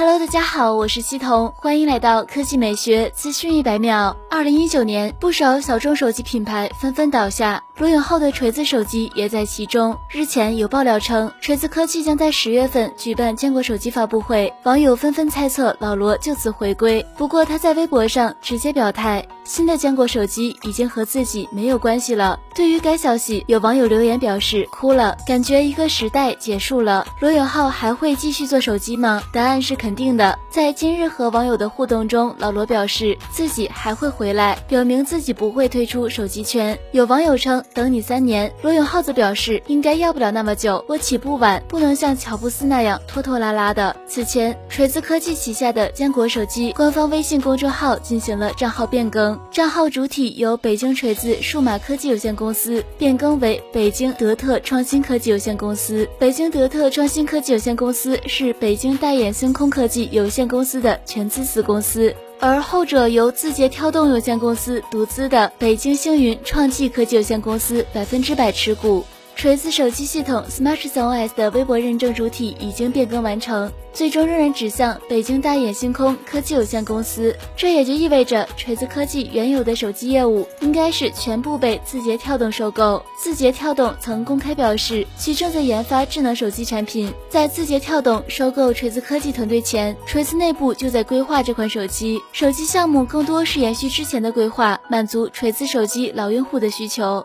Hello，大家好，我是西彤，欢迎来到科技美学资讯一百秒。二零一九年，不少小众手机品牌纷纷倒下，罗永浩的锤子手机也在其中。日前有爆料称，锤子科技将在十月份举办坚果手机发布会，网友纷纷猜测老罗就此回归。不过他在微博上直接表态，新的坚果手机已经和自己没有关系了。对于该消息，有网友留言表示哭了，感觉一个时代结束了。罗永浩还会继续做手机吗？答案是肯。定的，在今日和网友的互动中，老罗表示自己还会回来，表明自己不会退出手机圈。有网友称等你三年，罗永浩则表示应该要不了那么久，我起步晚，不能像乔布斯那样拖拖拉拉的。此前，锤子科技旗下的坚果手机官方微信公众号进行了账号变更，账号主体由北京锤子数码科技有限公司变更为北京德特创新科技有限公司。北京德特创新科技有限公司是北京戴眼星空科。技有限公司的全资子公司，而后者由字节跳动有限公司独资的北京星云创技科技有限公司百分之百持股。锤子手机系统 SmartZone OS 的微博认证主体已经变更完成，最终仍然指向北京大眼星空科技有限公司。这也就意味着锤子科技原有的手机业务应该是全部被字节跳动收购。字节跳动曾公开表示，其正在研发智能手机产品。在字节跳动收购锤子科技团队前，锤子内部就在规划这款手机。手机项目更多是延续之前的规划，满足锤子手机老用户的需求。